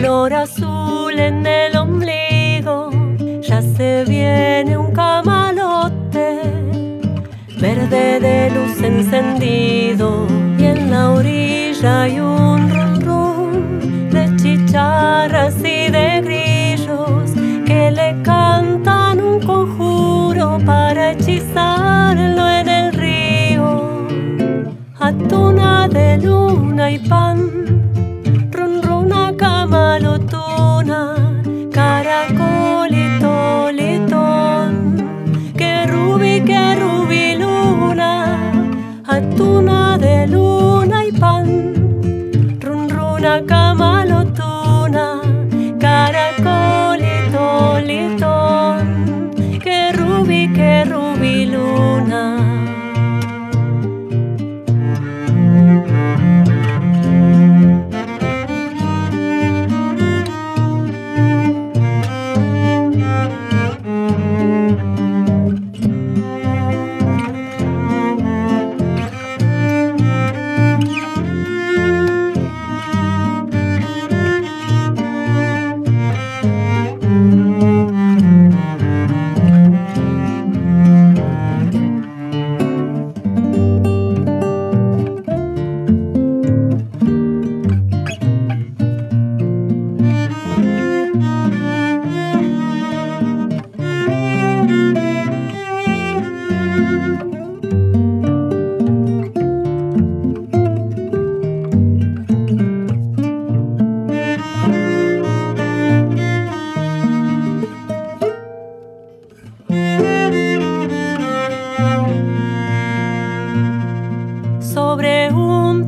flor azul en el ombligo, ya se viene un camalote, verde de luz encendido, y en la orilla hay un rum rum de chicharras y de grillos que le cantan un conjuro para hechizarlo en el río. Atuna de luna y pan caracolito, litón, que rubí, que rubí luna.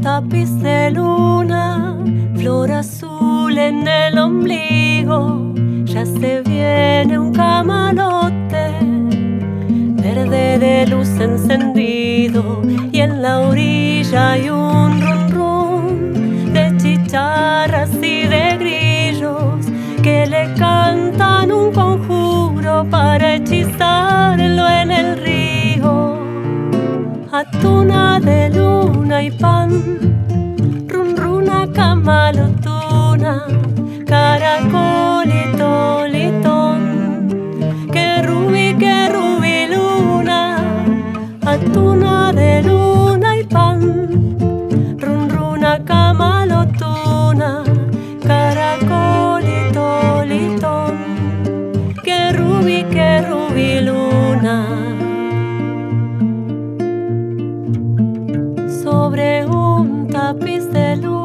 De luna, flor azul en el ombligo, ya se viene un camalote, verde de luz encendido, y en la orilla hay un Atuna de luna y pan. Camalotuna, Sobre un tapiz de luna